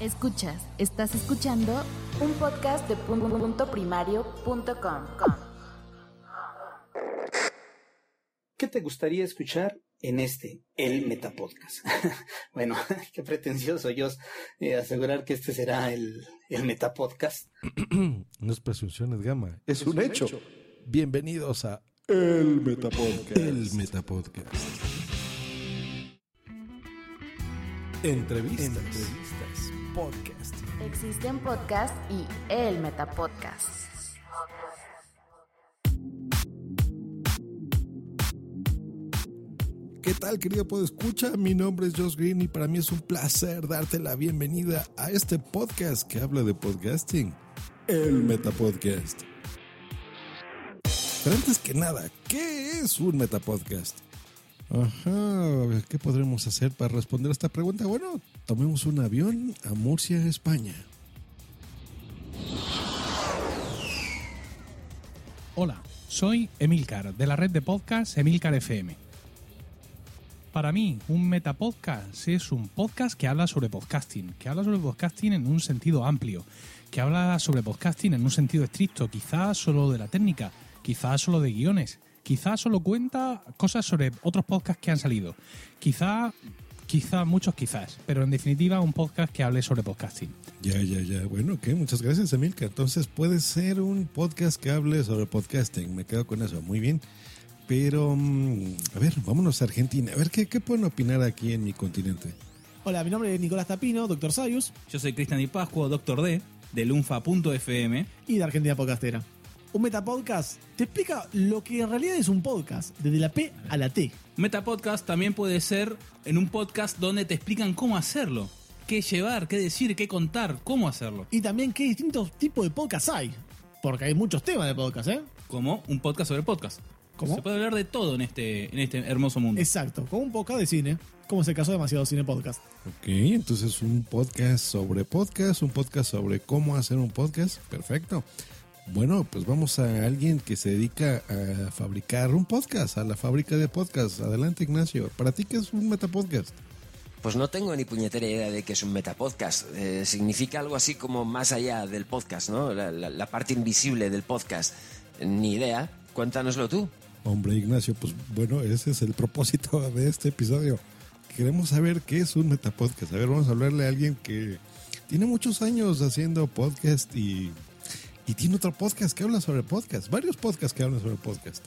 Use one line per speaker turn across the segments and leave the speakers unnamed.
Escuchas, estás escuchando un podcast de punto primario.com.
¿Qué te gustaría escuchar en este, el Metapodcast? bueno, qué pretencioso yo eh, asegurar que este será el, el Metapodcast.
no es presunciones, Gama, es, es un, un hecho. hecho. Bienvenidos a El Metapodcast. El Metapodcast. Entrevistas. Entrevistas. Podcast.
Existen podcast y el Metapodcast.
¿Qué tal, querido escucha? Mi nombre es Josh Green y para mí es un placer darte la bienvenida a este podcast que habla de podcasting, el Metapodcast. Pero antes que nada, ¿qué es un Metapodcast? Ajá, ¿qué podremos hacer para responder a esta pregunta? Bueno, tomemos un avión a Murcia, España.
Hola, soy Emilcar, de la red de podcast Emilcar FM para mí, un metapodcast es un podcast que habla sobre podcasting, que habla sobre podcasting en un sentido amplio, que habla sobre podcasting en un sentido estricto, quizás solo de la técnica, quizás solo de guiones, quizás solo cuenta cosas sobre otros podcasts que han salido, quizá, quizá muchos quizás, pero en definitiva un podcast que hable sobre podcasting.
Ya, ya, ya. Bueno, ok, muchas gracias, Emilka. Entonces puede ser un podcast que hable sobre podcasting. Me quedo con eso. Muy bien. Pero, mm, a ver, vámonos a Argentina. A ver, ¿qué, ¿qué, pueden opinar aquí en mi continente?
Hola, mi nombre es Nicolás Tapino, doctor Sayus.
Yo soy Cristian Di Pascua, doctor D, de lunfa.fm.
Y de Argentina Podcastera. Un metapodcast te explica lo que en realidad es un podcast, desde la P a la T.
Metapodcast también puede ser en un podcast donde te explican cómo hacerlo. Qué llevar, qué decir, qué contar, cómo hacerlo.
Y también qué distintos tipos de podcast hay. Porque hay muchos temas de podcast, ¿eh?
Como un podcast sobre podcast. Se puede hablar de todo en este, en este hermoso mundo.
Exacto, como un podcast de cine, como es el caso de Demasiado Cine Podcast.
Ok, entonces un podcast sobre podcast, un podcast sobre cómo hacer un podcast. Perfecto. Bueno, pues vamos a alguien que se dedica a fabricar un podcast, a la fábrica de podcast. Adelante, Ignacio. ¿Para ti qué es un metapodcast?
Pues no tengo ni puñetera idea de qué es un metapodcast. Eh, significa algo así como más allá del podcast, ¿no? La, la, la parte invisible del podcast. Ni idea. Cuéntanoslo tú.
Hombre, Ignacio, pues bueno, ese es el propósito de este episodio. Queremos saber qué es un metapodcast. A ver, vamos a hablarle a alguien que tiene muchos años haciendo podcast y, y tiene otro podcast que habla sobre podcast. Varios podcasts que hablan sobre podcast.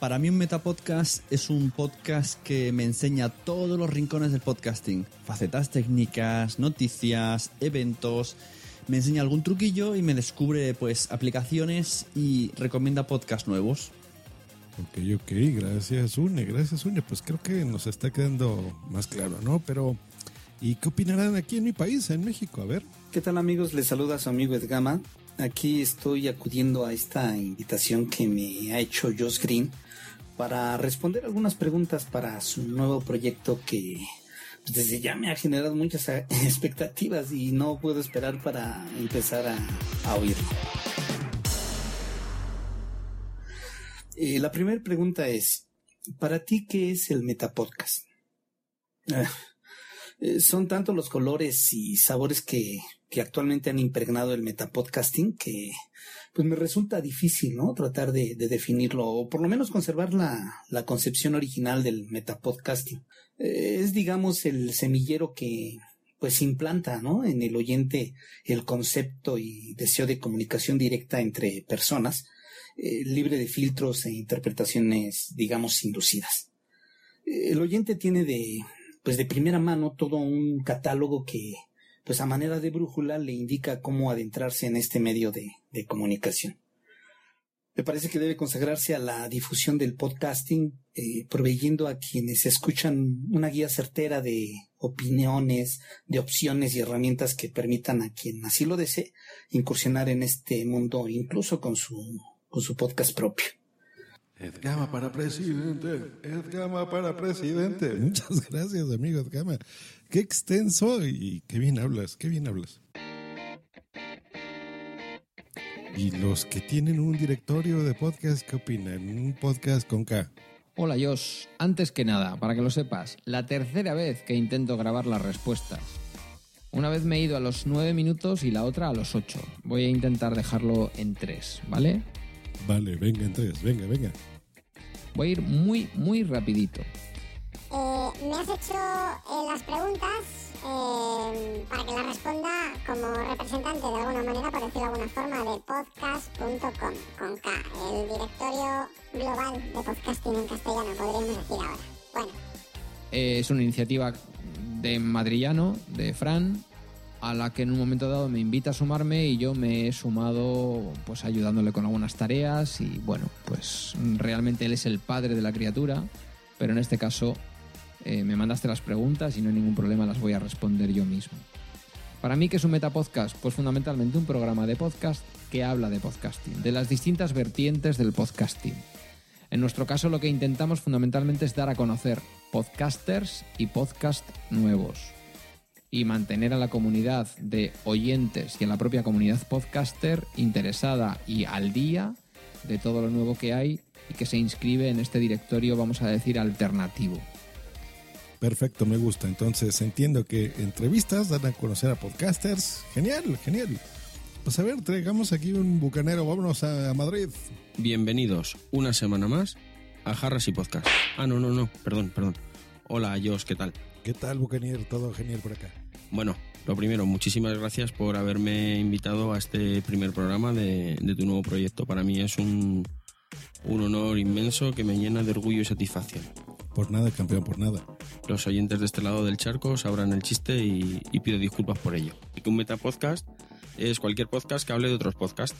Para mí un metapodcast es un podcast que me enseña todos los rincones del podcasting. Facetas técnicas, noticias, eventos me enseña algún truquillo y me descubre pues aplicaciones y recomienda podcasts nuevos.
Ok, ok, gracias Une, gracias Une, pues creo que nos está quedando más claro, ¿no? Pero, ¿y qué opinarán aquí en mi país, en México? A ver.
¿Qué tal amigos? Les saluda su amigo Edgama. Aquí estoy acudiendo a esta invitación que me ha hecho Josh Green para responder algunas preguntas para su nuevo proyecto que pues, desde ya me ha generado muchas expectativas y no puedo esperar para empezar a, a oírlo. Eh, la primera pregunta es, ¿para ti qué es el Metapodcast? Eh, son tanto los colores y sabores que que actualmente han impregnado el metapodcasting, que pues me resulta difícil, ¿no? Tratar de, de definirlo, o por lo menos conservar la, la concepción original del metapodcasting. Eh, es, digamos, el semillero que pues implanta, ¿no? En el oyente el concepto y deseo de comunicación directa entre personas, eh, libre de filtros e interpretaciones, digamos, inducidas. El oyente tiene de, pues de primera mano todo un catálogo que pues a manera de brújula le indica cómo adentrarse en este medio de, de comunicación. Me parece que debe consagrarse a la difusión del podcasting, eh, proveyendo a quienes escuchan una guía certera de opiniones, de opciones y herramientas que permitan a quien así lo desee incursionar en este mundo, incluso con su, con su podcast propio.
Edgama para presidente, Edgama para presidente. Muchas gracias, amigo Edgama. Qué extenso y qué bien hablas, qué bien hablas. Y los que tienen un directorio de podcast, ¿qué opinan? Un podcast con K.
Hola Josh, antes que nada, para que lo sepas, la tercera vez que intento grabar las respuestas. Una vez me he ido a los 9 minutos y la otra a los 8. Voy a intentar dejarlo en 3, ¿vale?
Vale, venga en 3, venga, venga.
Voy a ir muy, muy rapidito.
Me has hecho eh, las preguntas eh, para que las responda como representante de alguna manera, por decirlo de alguna forma, de podcast.com con K, el directorio global de podcasting en castellano, podríamos decir ahora. Bueno,
Eh, es una iniciativa de Madrillano, de Fran, a la que en un momento dado me invita a sumarme y yo me he sumado pues ayudándole con algunas tareas y bueno, pues realmente él es el padre de la criatura, pero en este caso eh, me mandaste las preguntas y no hay ningún problema, las voy a responder yo mismo. Para mí, ¿qué es un metapodcast? Pues fundamentalmente un programa de podcast que habla de podcasting, de las distintas vertientes del podcasting. En nuestro caso, lo que intentamos fundamentalmente es dar a conocer podcasters y podcast nuevos y mantener a la comunidad de oyentes y a la propia comunidad podcaster interesada y al día de todo lo nuevo que hay y que se inscribe en este directorio, vamos a decir, alternativo.
Perfecto, me gusta. Entonces entiendo que entrevistas dan a conocer a podcasters. Genial, genial. Pues a ver, traigamos aquí un bucanero. Vámonos a Madrid.
Bienvenidos una semana más a Jarras y Podcast. Ah, no, no, no, perdón, perdón. Hola, Josh, ¿qué tal?
¿Qué tal, bucanier? Todo genial por acá.
Bueno, lo primero, muchísimas gracias por haberme invitado a este primer programa de, de tu nuevo proyecto. Para mí es un, un honor inmenso que me llena de orgullo y satisfacción.
Por nada, campeón, por nada.
Los oyentes de este lado del charco sabrán el chiste y, pido disculpas por ello. Un metapodcast es cualquier podcast que hable de otros podcasts.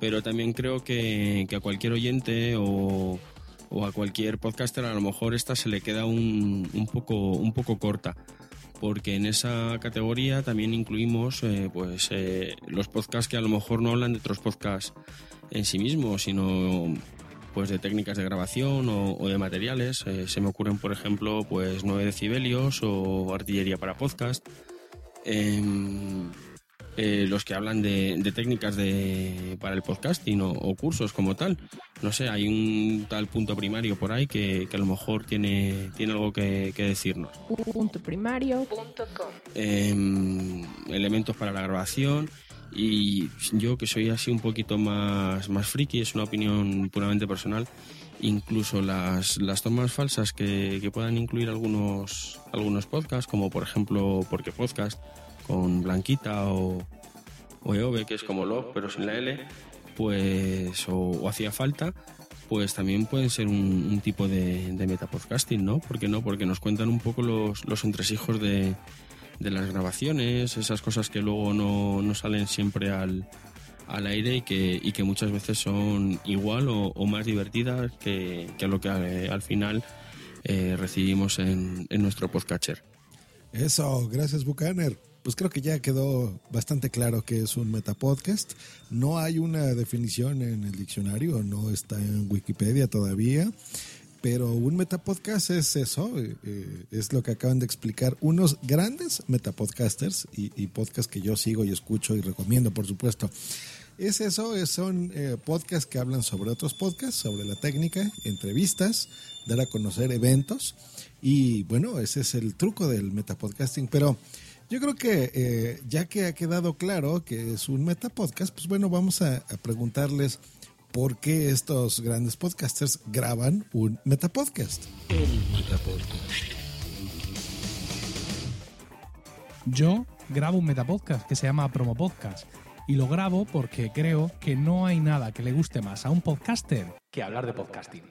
Pero también creo que, que a cualquier oyente o, o a cualquier podcaster a lo mejor esta se le queda un, un poco, un poco corta. Porque en esa categoría también incluimos eh, pues, eh, los podcasts que a lo mejor no hablan de otros podcasts en sí mismos, sino pues de técnicas de grabación o, o de materiales. Eh, se me ocurren, por ejemplo, pues 9 decibelios o artillería para podcast. Em, eh, los que hablan de, de técnicas de, para el podcasting o, o cursos como tal. No sé, hay un tal punto primario por ahí que, que a lo mejor tiene, tiene algo que, que decirnos.
Puntoprimario.com
Em, elementos para la grabación y yo que soy así un poquito más, más friki, es una opinión puramente personal, incluso las, las tomas falsas que, que puedan incluir algunos, algunos podcasts, como por ejemplo Porque Podcast, con Blanquita o, o EOB, que es como Love, pero sin la L, pues, o, hacía falta, pues también pueden ser un, un tipo de, de metapodcasting, ¿no? ¿Por qué no? Porque nos cuentan un poco los, los entresijos de, de las grabaciones, esas cosas que luego no, no salen siempre al, al aire y que, y que muchas veces son igual o, o más divertidas que, que lo que eh, al final eh, recibimos en, en nuestro podcatcher.
Eso, gracias Bucaner. Pues creo que ya quedó bastante claro que es un metapodcast. No hay una definición en el diccionario, no está en Wikipedia todavía. Pero un metapodcast es eso, eh, es lo que acaban de explicar unos grandes metapodcasters y, y podcasts que yo sigo y escucho y recomiendo, por supuesto. Es eso, es- son eh, podcasts que hablan sobre otros podcasts, sobre la técnica, entrevistas, dar a conocer eventos. Y bueno, ese es el truco del metapodcasting. Pero yo creo que eh, ya que ha quedado claro que es un metapodcast, pues bueno, vamos a preguntarles por qué estos grandes podcasters graban un metapodcast. El metapodcast.
Yo grabo un metapodcast que se llama Promo Podcast y lo grabo porque creo que no hay nada que le guste más a un podcaster que hablar de podcasting.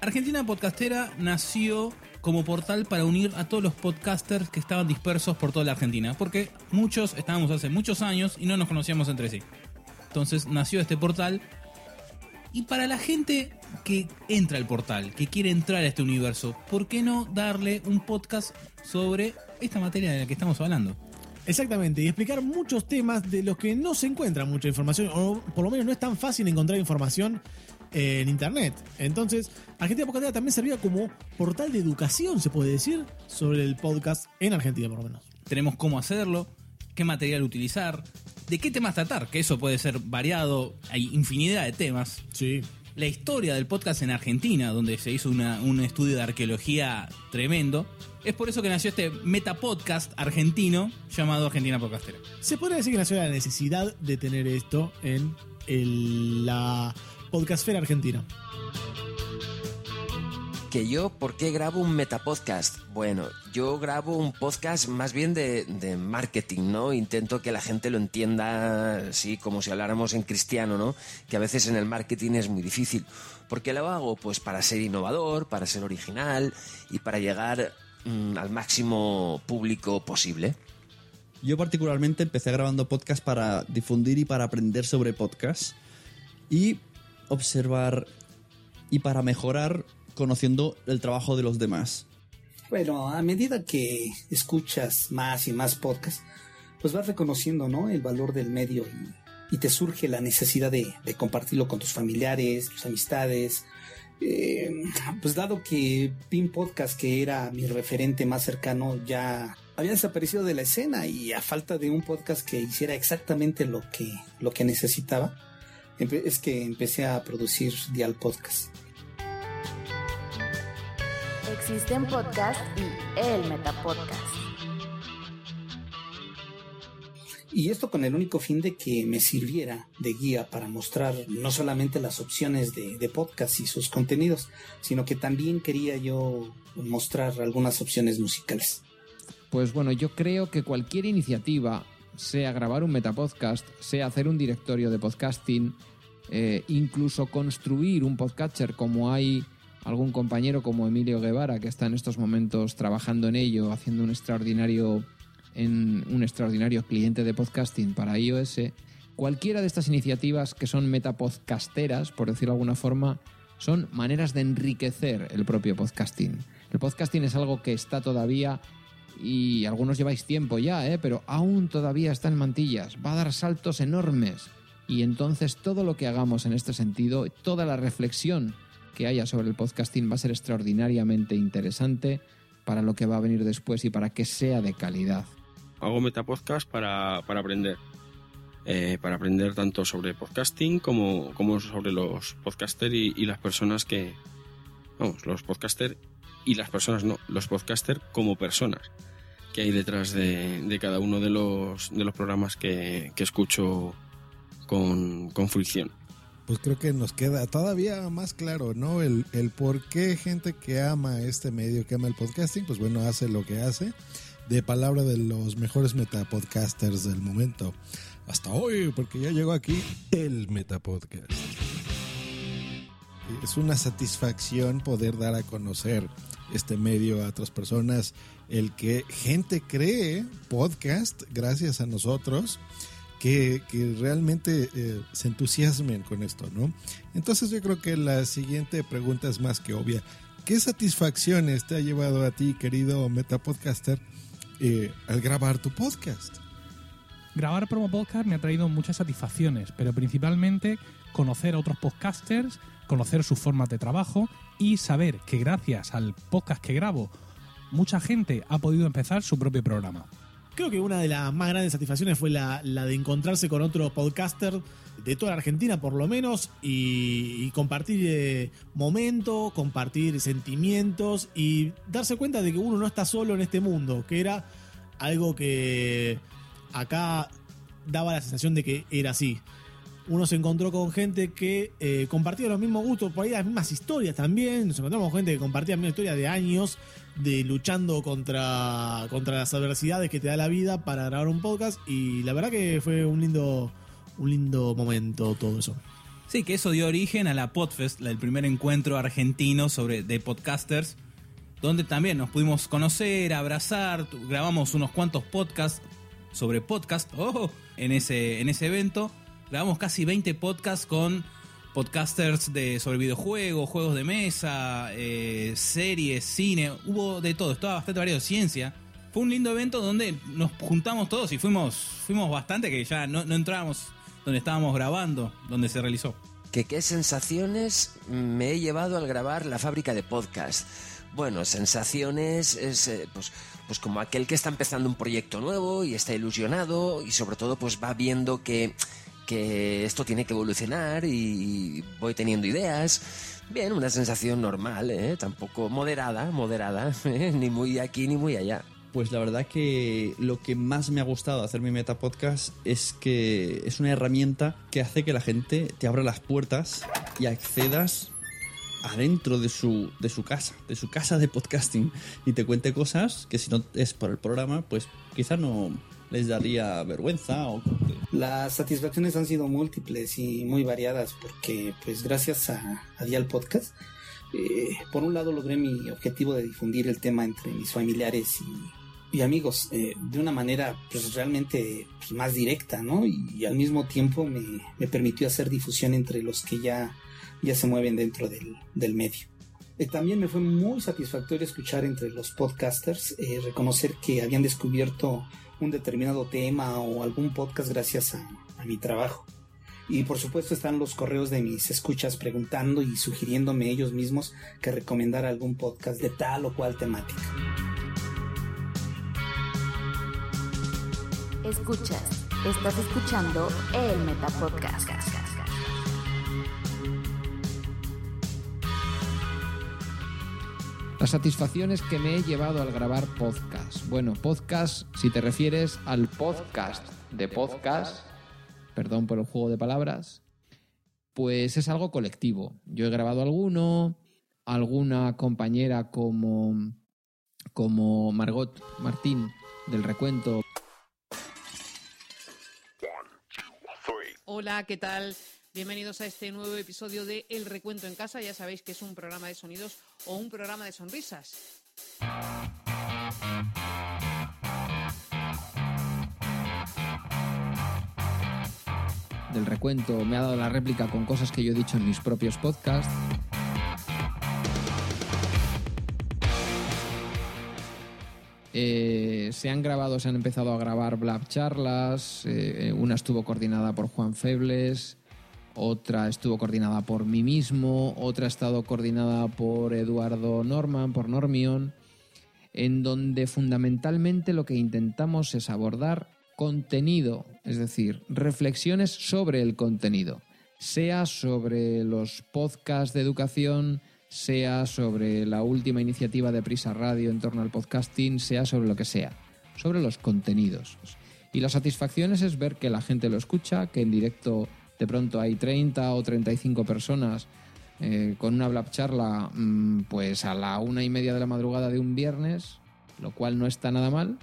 Argentina Podcastera nació como portal para unir a todos los podcasters que estaban dispersos por toda la Argentina, porque muchos estábamos hace muchos años y no nos conocíamos entre sí. Entonces nació este portal y para la gente que entra al portal, que quiere entrar a este universo, ¿por qué no darle un podcast sobre esta materia de la que estamos hablando?
Exactamente, y explicar muchos temas de los que no se encuentra mucha información, o por lo menos no es tan fácil encontrar información eh, en internet. Entonces, Argentina Podcastera también servía como portal de educación, se puede decir, sobre el podcast en Argentina, por lo menos.
Tenemos cómo hacerlo, qué material utilizar, de qué temas tratar, que eso puede ser variado, hay infinidad de temas.
Sí.
La historia del podcast en Argentina, donde se hizo una- un estudio de arqueología tremendo. Es por eso que nació este metapodcast argentino llamado Argentina Podcastera.
Se podría decir que nació la necesidad de tener esto en el- la podcastfera argentina.
Que yo, ¿por qué grabo un metapodcast? Bueno, yo grabo un podcast más bien de, de marketing, ¿no? Intento que la gente lo entienda, sí, como si habláramos en cristiano, ¿no? Que a veces en el marketing es muy difícil. ¿Por qué lo hago? Pues para ser innovador, para ser original y para llegar mm, al máximo público posible.
Yo particularmente empecé grabando podcast para difundir y para aprender sobre podcast y observar y para mejorar conociendo el trabajo de los demás.
Bueno, a medida que escuchas más y más podcasts, pues vas reconociendo, ¿no? El valor del medio y, te surge la necesidad de, compartirlo con tus familiares, tus amistades. Eh, pues dado que Pin Podcast, que era mi referente más cercano, ya había desaparecido de la escena y a falta de un podcast que hiciera exactamente lo que, lo que necesitaba, es que empecé a producir Dial Podcast.
Existen podcasts y el Metapodcast.
Y esto con el único fin de que me sirviera de guía para mostrar no solamente las opciones de, de podcast y sus contenidos, sino que también quería yo mostrar algunas opciones musicales.
Pues bueno, yo creo que cualquier iniciativa, sea grabar un metapodcast, sea hacer un directorio de podcasting, eh, incluso construir un podcatcher como hay algún compañero como Emilio Guevara que está en estos momentos trabajando en ello, haciendo un extraordinario un extraordinario cliente de podcasting para iOS. Cualquiera de estas iniciativas que son metapodcasteras, por decirlo de alguna forma, son maneras de enriquecer el propio podcasting. El podcasting es algo que está todavía y algunos lleváis tiempo ya, ¿eh? pero aún todavía está en mantillas. Va a dar saltos enormes. Y entonces todo lo que hagamos en este sentido, toda la reflexión que haya sobre el podcasting va a ser extraordinariamente interesante para lo que va a venir después y para que sea de calidad.
Hago metapodcast para, para aprender. Eh, para aprender tanto sobre podcasting como, como sobre los podcasters y, las personas que... Vamos, los podcasters y las personas no, los podcasters como personas que hay detrás de, cada uno de los, de los programas que, que escucho con, con.
Pues creo que nos queda todavía más claro, ¿no? El, el por qué gente que ama este medio, que ama el podcasting, pues bueno, hace lo que hace. De palabra de los mejores metapodcasters del momento. Hasta hoy, porque ya llegó aquí el Metapodcast. Es una satisfacción poder dar a conocer este medio a otras personas, el que gente cree podcast gracias a nosotros, que, realmente eh, se entusiasmen con esto, ¿no? Entonces yo creo que la siguiente pregunta es más que obvia. ¿Qué satisfacciones te ha llevado a ti, querido metapodcaster, eh, al grabar tu podcast?
Grabar promo podcast me ha traído muchas satisfacciones, pero principalmente conocer a otros podcasters, conocer sus formas de trabajo y saber que gracias al podcast que grabo, mucha gente ha podido empezar su propio programa.
Creo que una de las más grandes satisfacciones fue la, de encontrarse con otro podcaster de toda la Argentina por lo menos y, y compartir eh, momentos, compartir sentimientos y darse cuenta de que uno no está solo en este mundo, que era algo que acá daba la sensación de que era así. Uno se encontró con gente que eh, compartía los mismos gustos, por ahí las mismas historias también. Nos encontramos con gente que compartía la misma historia de años, de luchando contra, contra las adversidades que te da la vida para grabar un podcast. Y la verdad que fue un lindo, un lindo momento todo eso.
Sí, que eso dio origen a la Podfest, el primer encuentro argentino sobre de podcasters, donde también nos pudimos conocer, abrazar, grabamos unos cuantos podcasts sobre podcast, en ese, en ese evento. Grabamos casi 20 podcasts con podcasters de, sobre videojuegos, juegos de mesa, eh, series, cine, hubo de todo, estaba bastante variado, ciencia. Fue un lindo evento donde nos juntamos todos y fuimos, fuimos bastante, que ya no, no entrábamos donde estábamos grabando, donde se realizó.
¿Que qué sensaciones me he llevado al grabar la fábrica de podcast? Bueno, sensaciones es eh, pues, pues como aquel que está empezando un proyecto nuevo y está ilusionado y sobre todo pues va viendo que, que esto tiene que evolucionar y voy teniendo ideas. Bien, una sensación normal, ¿eh? tampoco moderada, moderada, ¿eh? ni muy aquí ni muy allá.
Pues la verdad que lo que más me ha gustado hacer mi Meta Podcast es que es una herramienta que hace que la gente te abra las puertas y accedas adentro de su, de su casa, de su casa de podcasting y te cuente cosas que si no es por el programa, pues quizás no les daría vergüenza o...
Las satisfacciones han sido múltiples y muy variadas porque, pues, gracias a, a Dial Podcast, eh, por un lado logré mi objetivo de difundir el tema entre mis familiares y, y amigos eh, de una manera, pues, realmente pues, más directa, ¿no? Y, y al mismo tiempo me, me permitió hacer difusión entre los que ya, ya se mueven dentro del, del medio. Eh, también me fue muy satisfactorio escuchar entre los podcasters, eh, reconocer que habían descubierto un determinado tema o algún podcast gracias a, mi trabajo. Y por supuesto están los correos de mis escuchas preguntando y sugiriéndome ellos mismos que recomendara algún podcast de tal o cual temática.
Escuchas, estás escuchando el Metapodcast.
Las satisfacciones que me he llevado al grabar podcast. Bueno, podcast, si te refieres al podcast de podcast, perdón por el juego de palabras, pues es algo colectivo. Yo he grabado alguno, alguna compañera como, como Margot Martín del recuento
Hola, ¿qué tal? Bienvenidos a este nuevo episodio de El Recuento en Casa. Ya sabéis que es un programa de sonidos o un programa de sonrisas.
del recuento me ha dado la réplica con cosas que yo he dicho en mis propios podcasts. Eh, se han grabado, se han empezado a grabar Blab charlas. eh, una estuvo coordinada por Juan Febles, otra estuvo coordinada por mí mismo, otra ha estado coordinada por Eduardo Norman, por Normion, en donde fundamentalmente lo que intentamos es abordar contenido, es decir, reflexiones sobre el contenido, sea sobre los podcasts de educación, sea sobre la última iniciativa de Prisa Radio en torno al podcasting, sea sobre lo que sea, sobre los contenidos. Y la satisfacción es ver que la gente lo escucha, que en directo de pronto hay 30 o 35 personas eh, con una blab charla mmm, pues a la una y media de la madrugada de un viernes, lo cual no está nada mal,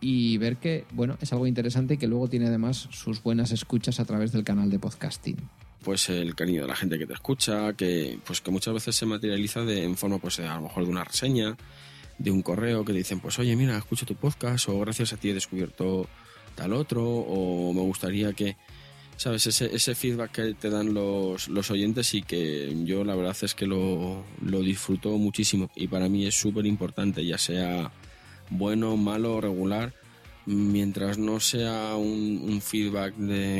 y ver que, bueno, es algo interesante y que luego tiene además sus buenas escuchas a través del canal de podcasting.
Pues el cariño de la gente que te escucha, que pues que muchas veces se materializa de, en forma, pues a lo mejor de una reseña, de un correo que dicen, pues oye, mira, escucho tu podcast, o gracias a ti he descubierto tal otro, o me gustaría que, ¿sabes? Ese, feedback que te dan los, los oyentes y que yo la verdad es que lo, lo disfruto muchísimo y para mí es súper importante, ya sea bueno, malo, regular, mientras no sea un, un feedback de,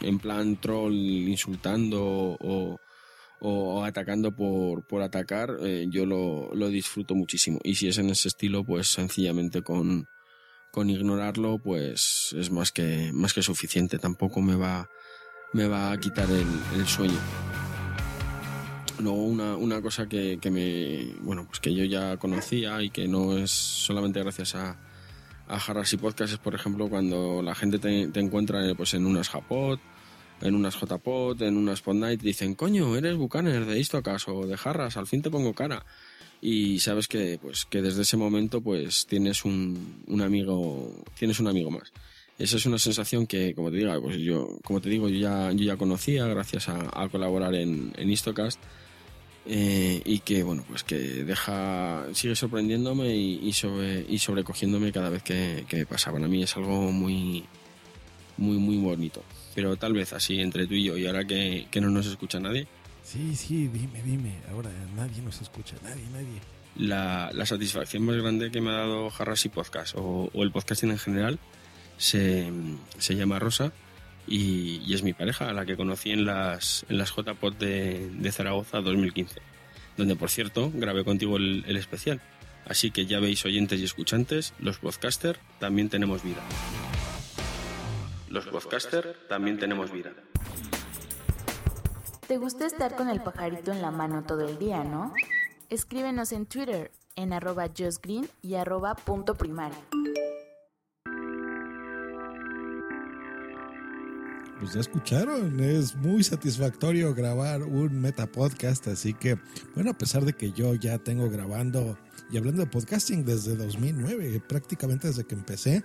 en plan troll insultando o, o atacando por, por atacar, eh, yo lo, lo disfruto muchísimo. Y si es en ese estilo, pues sencillamente con, con ignorarlo pues es más que, más que suficiente. Tampoco me va, me va a quitar el, sueño. Luego una, una cosa que, que me bueno pues que yo ya conocía y que no es solamente gracias a, a Jarras y Podcast es por ejemplo cuando la gente te, encuentra eh, pues en unas Japot, en unas JPod, en unas Pod Night, dicen, coño, eres Bucaner de Istocas o de Jarras, al fin te pongo cara. Y sabes que, pues, que desde ese momento pues tienes un, un amigo, tienes un amigo más. Esa es una sensación que, como te digo, pues yo, como te digo, yo ya, yo ya conocía gracias a, a colaborar en, en Istocast. eh, y que bueno pues que deja sigue sorprendiéndome y, y sobre y sobrecogiéndome cada vez que, que pasa para mí es algo muy muy muy bonito pero tal vez así entre tú y yo y ahora que, que no nos escucha nadie
Sí, sí, dime, dime. Ahora nadie nos escucha, nadie, nadie.
la, la satisfacción más grande que me ha dado Jarras y Podcast o, o el podcasting en general se, se llama Rosa y, y es mi pareja, a la que conocí en las, en las JPod de, de Zaragoza 2015, donde por cierto grabé contigo el, el especial. Así que ya veis oyentes y escuchantes, los podcasters también tenemos vida. Los podcasters también tenemos vida.
¿Te gusta estar con el pajarito en la mano todo el día, no? Escríbenos en Twitter en arroba justgreen y arroba punto primario.
Pues ya escucharon, es muy satisfactorio grabar un meta podcast, así que, bueno, a pesar de que yo ya tengo grabando y hablando de podcasting desde 2009, prácticamente desde que empecé,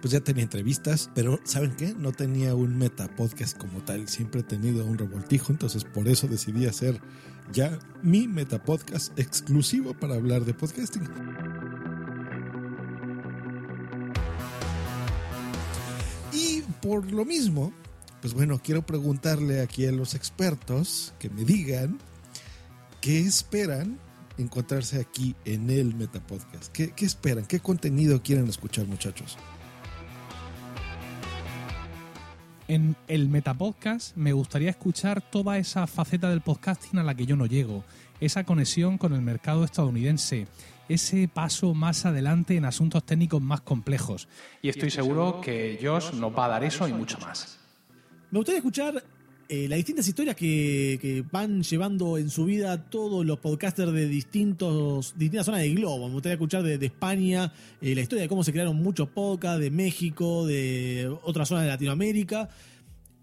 pues ya tenía entrevistas, pero ¿saben qué? No tenía un meta podcast como tal, siempre he tenido un revoltijo, entonces por eso decidí hacer ya mi meta podcast exclusivo para hablar de podcasting. Y por lo mismo, pues bueno, quiero preguntarle aquí a los expertos que me digan qué esperan encontrarse aquí en el Metapodcast. ¿Qué, qué esperan? ¿Qué contenido quieren escuchar, muchachos?
En el Metapodcast me gustaría escuchar toda esa faceta del podcasting a la que yo no llego, esa conexión con el mercado estadounidense, ese paso más adelante en asuntos técnicos más complejos. Y estoy seguro que Josh nos va a dar eso y mucho más.
Me gustaría escuchar eh, las distintas historias que, van llevando en su vida todos los podcasters de distintos, distintas zonas del globo. Me gustaría escuchar de, de España, eh, la historia de cómo se crearon muchos podcasts, de México, de otras zonas de Latinoamérica.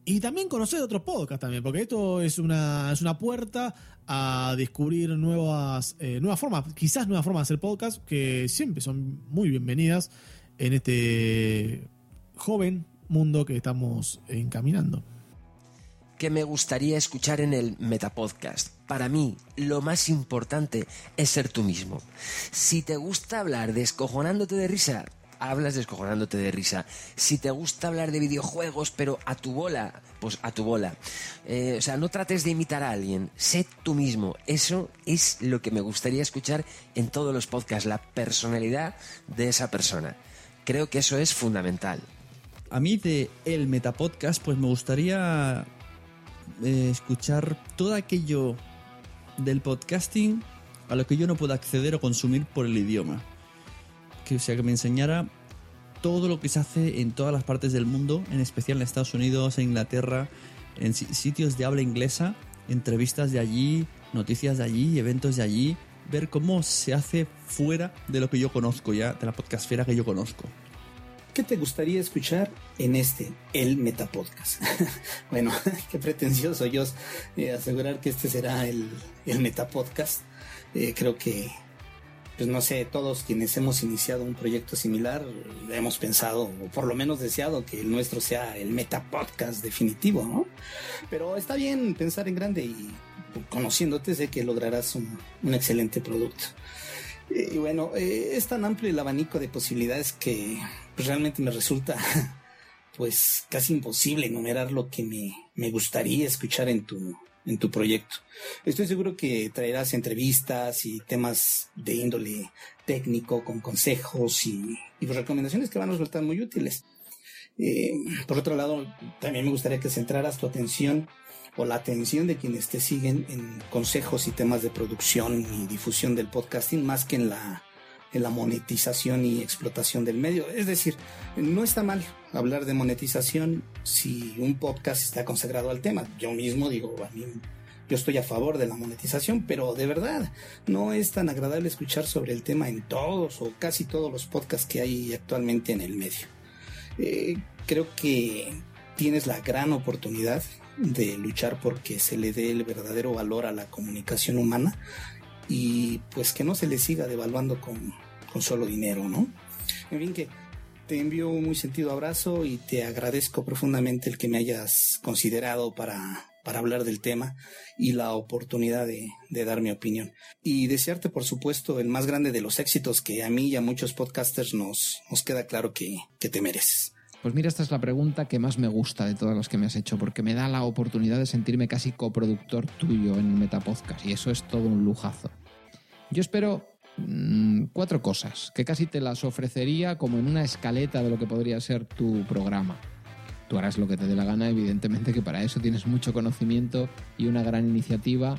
Y también conocer otros podcasts también, porque esto es una, es una puerta a descubrir nuevas, eh, nuevas formas, quizás nuevas formas de hacer podcast, que siempre son muy bienvenidas en este joven mundo que estamos encaminando.
Que me gustaría escuchar en el Metapodcast. Para mí, lo más importante es ser tú mismo. Si te gusta hablar descojonándote de risa, hablas descojonándote de risa. Si te gusta hablar de videojuegos, pero a tu bola, pues a tu bola. Eh, o sea, no trates de imitar a alguien, sé tú mismo. Eso es lo que me gustaría escuchar en todos los podcasts, la personalidad de esa persona. Creo que eso es fundamental.
A mí de el Metapodcast, pues me gustaría eh, escuchar todo aquello del podcasting a lo que yo no puedo acceder o consumir por el idioma. Que, o sea, que me enseñara todo lo que se hace en todas las partes del mundo, en especial en Estados Unidos, en Inglaterra, en si- sitios de habla inglesa, entrevistas de allí, noticias de allí, eventos de allí, ver cómo se hace fuera de lo que yo conozco ya, de la podcastfera que yo conozco.
¿Qué te gustaría escuchar en este, el Metapodcast? bueno, qué pretencioso yo eh, asegurar que este será el, el Metapodcast. Eh, creo que, pues no sé, todos quienes hemos iniciado un proyecto similar eh, hemos pensado, o por lo menos deseado, que el nuestro sea el Metapodcast definitivo, ¿no? Pero está bien pensar en grande y conociéndote sé que lograrás un, un excelente producto. Eh, Y bueno, es tan amplio el abanico de posibilidades que pues, realmente me resulta pues casi imposible enumerar lo que me, me gustaría escuchar en tu, en tu proyecto. Estoy seguro que traerás entrevistas y temas de índole técnico con consejos y, y recomendaciones que van a resultar muy útiles. Eh, por otro lado, también me gustaría que centraras tu atención o la atención de quienes te siguen en consejos y temas de producción y difusión del podcasting más que en la la monetización y explotación del medio. Es decir, no está mal hablar de monetización si un podcast está consagrado al tema. Yo mismo digo, a mí, yo estoy a favor de la monetización, pero de verdad no es tan agradable escuchar sobre el tema en todos o casi todos los podcasts que hay actualmente en el medio. Eh, creo que tienes la gran oportunidad de luchar porque se le dé el verdadero valor a la comunicación humana y pues que no se le siga devaluando con, con solo dinero, ¿no? En fin, que te envío un muy sentido abrazo y te agradezco profundamente el que me hayas considerado para, para hablar del tema y la oportunidad de, de, dar mi opinión. Y desearte, por supuesto, el más grande de los éxitos que a mí y a muchos podcasters nos, nos queda claro que, que te mereces.
Pues mira, esta es la pregunta que más me gusta de todas las que me has hecho, porque me da la oportunidad de sentirme casi coproductor tuyo en Metapodcast, y eso es todo un lujazo. Yo espero mmm, cuatro cosas, que casi te las ofrecería como en una escaleta de lo que podría ser tu programa. Tú harás lo que te dé la gana, evidentemente que para eso tienes mucho conocimiento y una gran iniciativa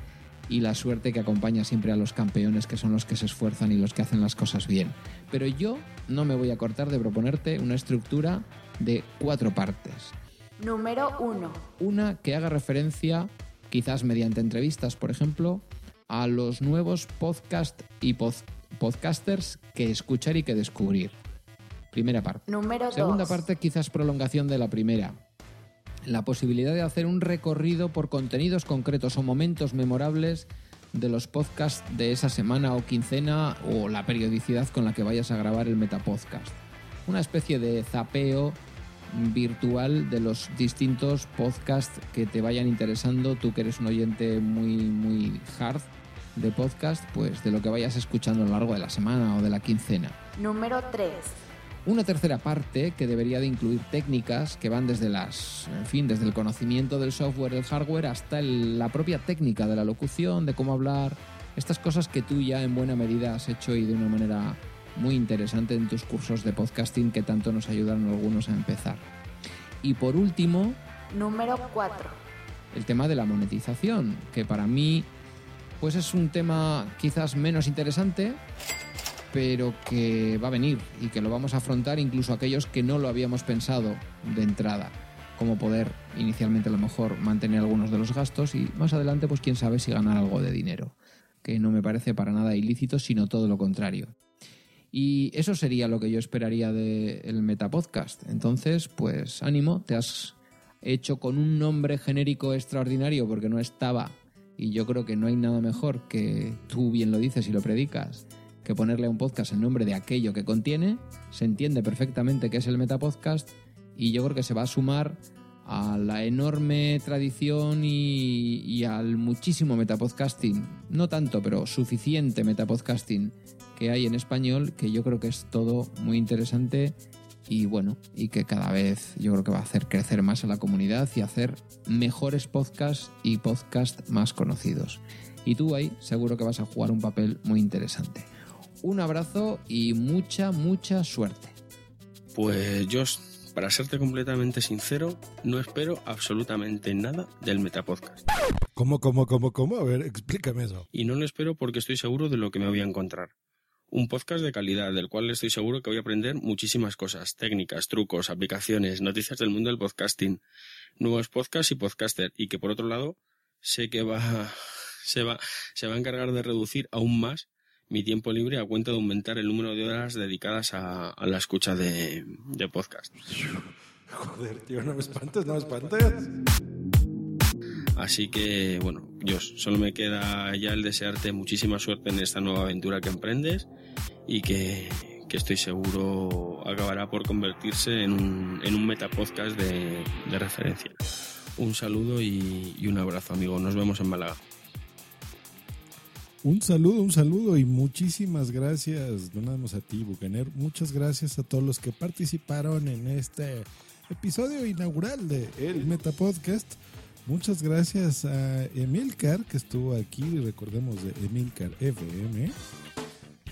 y la suerte que acompaña siempre a los campeones que son los que se esfuerzan y los que hacen las cosas bien. Pero yo no me voy a cortar de proponerte una estructura de cuatro partes.
Número uno.
Una que haga referencia, quizás mediante entrevistas, por ejemplo, a los nuevos podcast y pod podcasters que escuchar y que descubrir. Primera parte.
Número
Segunda
dos.
parte, quizás prolongación de la primera. La posibilidad de hacer un recorrido por contenidos concretos o momentos memorables de los podcasts de esa semana o quincena o la periodicidad con la que vayas a grabar el metapodcast. Una especie de zapeo virtual de los distintos podcasts que te vayan interesando, tú que eres un oyente muy, muy hard de podcast, pues de lo que vayas escuchando a lo largo de la semana o de la quincena.
Número 3.
Una tercera parte que debería de incluir técnicas que van desde las, en fin, desde el conocimiento del software, el hardware, hasta el, la propia técnica de la locución, de cómo hablar, estas cosas que tú ya en buena medida has hecho y de una manera muy interesante en tus cursos de podcasting que tanto nos ayudaron algunos a empezar. Y por último,
Número 4.
el tema de la monetización, que para mí pues es un tema quizás menos interesante, pero que va a venir y que lo vamos a afrontar incluso aquellos que no lo habíamos pensado de entrada, como poder inicialmente a lo mejor mantener algunos de los gastos y más adelante pues quién sabe si ganar algo de dinero, que no me parece para nada ilícito, sino todo lo contrario. Y eso sería lo que yo esperaría del Metapodcast. Entonces, pues ánimo, te has hecho con un nombre genérico extraordinario porque no estaba. Y yo creo que no hay nada mejor que tú bien lo dices y lo predicas que ponerle a un podcast el nombre de aquello que contiene, se entiende perfectamente que es el Metapodcast y yo creo que se va a sumar a la enorme tradición y, y, al muchísimo metapodcasting, no tanto, pero suficiente metapodcasting que hay en español, que yo creo que es todo muy interesante y bueno, y que cada vez yo creo que va a hacer crecer más a la comunidad y hacer mejores podcasts y podcasts más conocidos. Y tú ahí seguro que vas a jugar un papel muy interesante. Un abrazo y mucha, mucha suerte.
Pues yo, para serte completamente sincero, no espero absolutamente nada del Metapodcast.
¿Cómo, cómo, cómo, cómo? A ver, explícame eso.
Y no lo espero porque estoy seguro de lo que me voy a encontrar. Un podcast de calidad, del cual estoy seguro que voy a aprender muchísimas cosas, técnicas, trucos, aplicaciones, noticias del mundo del podcasting, nuevos podcasts y podcaster, y que por otro lado sé que va, se va, se va a encargar de reducir aún más mi tiempo libre a cuenta de aumentar el número de horas dedicadas a, a la escucha de, de podcast.
Joder, tío, no me espantes, no me espantes.
Así que, bueno, Dios, solo me queda ya el desearte muchísima suerte en esta nueva aventura que emprendes y que, que estoy seguro acabará por convertirse en un, en un metapodcast de, de referencia. Un saludo y, un abrazo, amigo. Nos vemos en Málaga.
Un saludo, un saludo y muchísimas gracias, no nada más a ti, Bucaner. Muchas gracias a todos los que participaron en este episodio inaugural de El Metapodcast. Muchas gracias a Emilcar, que estuvo aquí, recordemos de Emilcar FM.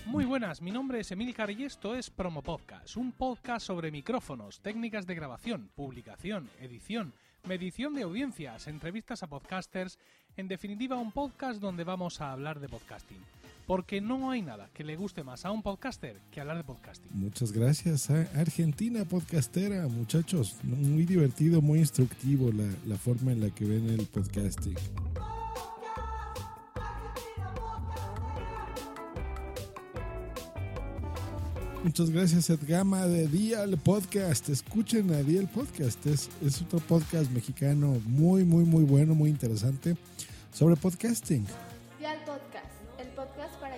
Muy buenas, mi nombre es Emilcar y esto es Promo Podcast, un podcast sobre micrófonos, técnicas de grabación, publicación, edición, medición de audiencias, entrevistas a podcasters, en definitiva un podcast donde vamos a hablar de podcasting. Porque no hay nada que le guste más a un podcaster que hablar de podcasting.
Muchas gracias a Argentina Podcastera, muchachos. Muy divertido, muy instructivo la, la forma en la que ven el podcasting. Muchas gracias, Edgama de Dial Podcast. Escuchen a Dial Podcast. Es, es otro podcast mexicano muy, muy, muy bueno, muy interesante sobre podcasting.
Dial Podcast,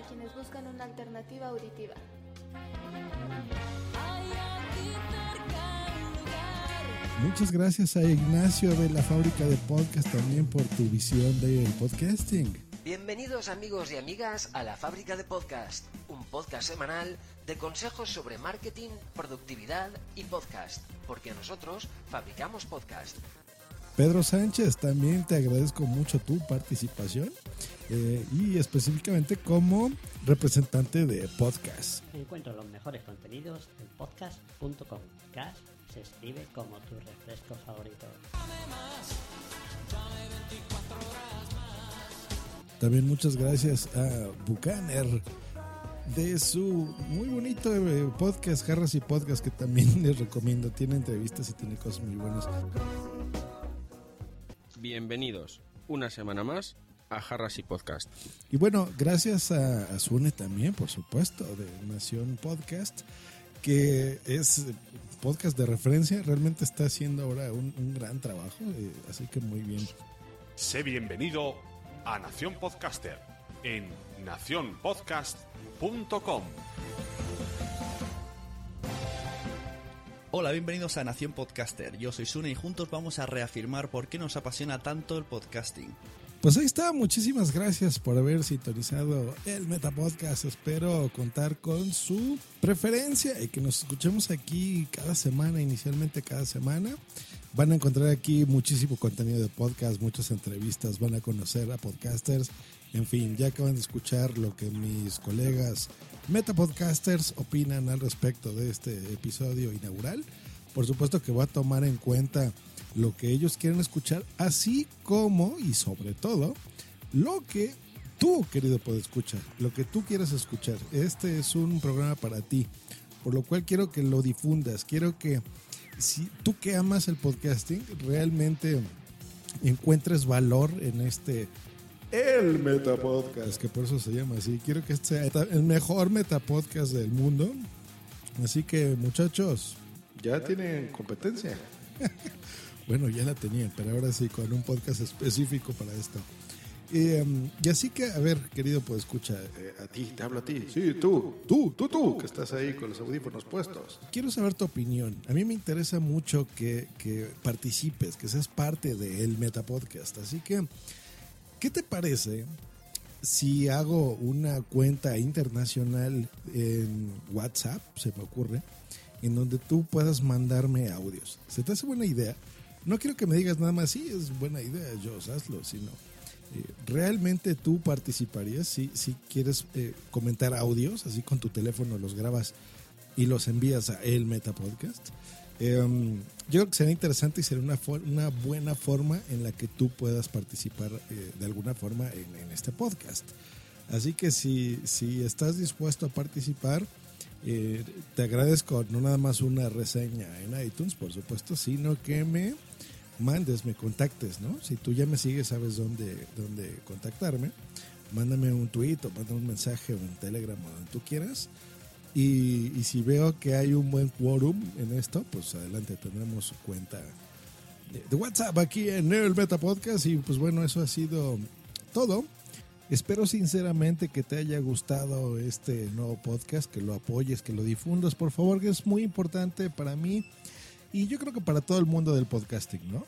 quienes buscan una alternativa auditiva.
Muchas gracias a Ignacio de la fábrica de podcast también por tu visión del podcasting.
Bienvenidos amigos y amigas a La Fábrica de Podcast, un podcast semanal de consejos sobre marketing, productividad y podcast, porque nosotros fabricamos podcast.
Pedro Sánchez, también te agradezco mucho tu participación eh, y específicamente como representante de podcast.
Encuentro los mejores contenidos en podcast.com. Cash se escribe como tu refresco favorito.
También muchas gracias a Bucaner de su muy bonito eh, podcast, Jarras y Podcast, que también les recomiendo. Tiene entrevistas y tiene cosas muy buenas.
Bienvenidos una semana más a Jarras y Podcast.
Y bueno, gracias a, a Sune también, por supuesto, de Nación Podcast, que es podcast de referencia. Realmente está haciendo ahora un, un gran trabajo, eh, así que muy bien.
Sé bienvenido a Nación Podcaster en nacionpodcast.com.
Hola, bienvenidos a Nación Podcaster. Yo soy Sune y juntos vamos a reafirmar por qué nos apasiona tanto el podcasting.
Pues ahí está, muchísimas gracias por haber sintonizado el Metapodcast. Espero contar con su preferencia y que nos escuchemos aquí cada semana, inicialmente cada semana. Van a encontrar aquí muchísimo contenido de podcast, muchas entrevistas, van a conocer a podcasters. En fin, ya acaban de escuchar lo que mis colegas Metapodcasters opinan al respecto de este episodio inaugural. Por supuesto que voy a tomar en cuenta lo que ellos quieren escuchar, así como y sobre todo lo que tú, querido, puedes escuchar, lo que tú quieras escuchar. Este es un programa para ti, por lo cual quiero que lo difundas, quiero que si tú que amas el podcasting realmente encuentres valor en este el Metapodcast, que por eso se llama así. Quiero que este sea el mejor Metapodcast del mundo. Así que, muchachos, ya tienen competencia. bueno, ya la tenían, pero ahora sí, con un podcast específico para esto. Y, y así que, a ver, querido, pues escucha, eh, a ti, te hablo a ti. Sí, tú, tú, tú, tú, que estás ahí con los audífonos puestos. Quiero saber tu opinión. A mí me interesa mucho que, que participes, que seas parte del Metapodcast. Así que, ¿qué te parece si hago una cuenta internacional en WhatsApp, se me ocurre, en donde tú puedas mandarme audios? ¿Se te hace buena idea? No quiero que me digas nada más, sí, es buena idea, yo hazlo, sino eh, realmente tú participarías si, quieres eh, comentar audios, así con tu teléfono los grabas y los envías a el Metapodcast. Eh, yo creo que sería interesante y sería una, buena forma en la que tú puedas participar eh, de alguna forma en, este podcast. Así que si, si estás dispuesto a participar, eh, te agradezco no nada más una reseña en iTunes, por supuesto, sino que me mandes, me contactes, ¿no? Si tú ya me sigues, sabes dónde, dónde contactarme. Mándame un tweet o mándame un mensaje o en Telegram o donde tú quieras. Y, y, si veo que hay un buen quórum en esto, pues adelante, tendremos cuenta de, WhatsApp aquí en el Beta Podcast. Y pues bueno, eso ha sido todo. Espero sinceramente que te haya gustado este nuevo podcast, que lo apoyes, que lo difundas, por favor, que es muy importante para mí y yo creo que para todo el mundo del podcasting, ¿no?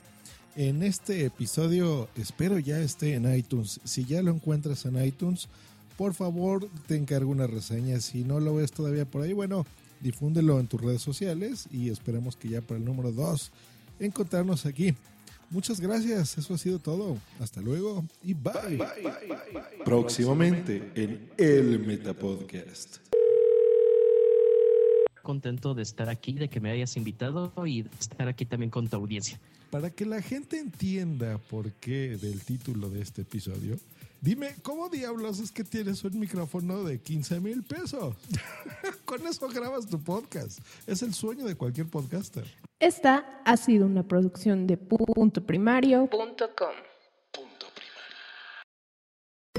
En este episodio espero ya esté en iTunes. Si ya lo encuentras en iTunes, por favor te encargo una reseña. Si no lo ves todavía por ahí, bueno, difúndelo en tus redes sociales y esperemos que ya para el número 2 encontrarnos aquí. Muchas gracias, eso ha sido todo. Hasta luego y bye. bye, bye, bye Próximamente en el Metapodcast.
Contento de estar aquí, de que me hayas invitado y de estar aquí también con tu audiencia.
Para que la gente entienda por qué del título de este episodio, Dime, ¿cómo diablos es que tienes un micrófono de 15 mil pesos? Con eso grabas tu podcast. Es el sueño de cualquier podcaster.
Esta ha sido una producción de punto primario.com.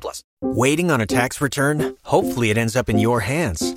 plus. Waiting on a tax return? Hopefully, it ends up in your hands.